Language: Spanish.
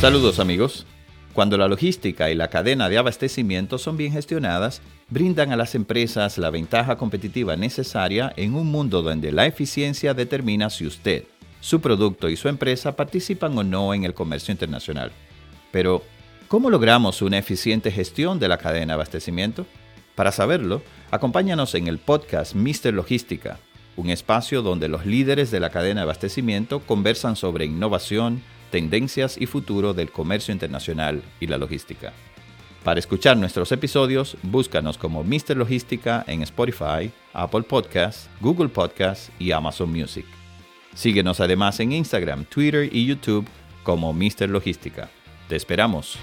Saludos amigos. Cuando la logística y la cadena de abastecimiento son bien gestionadas, brindan a las empresas la ventaja competitiva necesaria en un mundo donde la eficiencia determina si usted, su producto y su empresa participan o no en el comercio internacional. Pero, ¿cómo logramos una eficiente gestión de la cadena de abastecimiento? Para saberlo, acompáñanos en el podcast Mr. Logística, un espacio donde los líderes de la cadena de abastecimiento conversan sobre innovación, tendencias y futuro del comercio internacional y la logística. Para escuchar nuestros episodios, búscanos como Mr. Logística en Spotify, Apple Podcasts, Google Podcasts y Amazon Music. Síguenos además en Instagram, Twitter y YouTube como Mr. Logística. Te esperamos.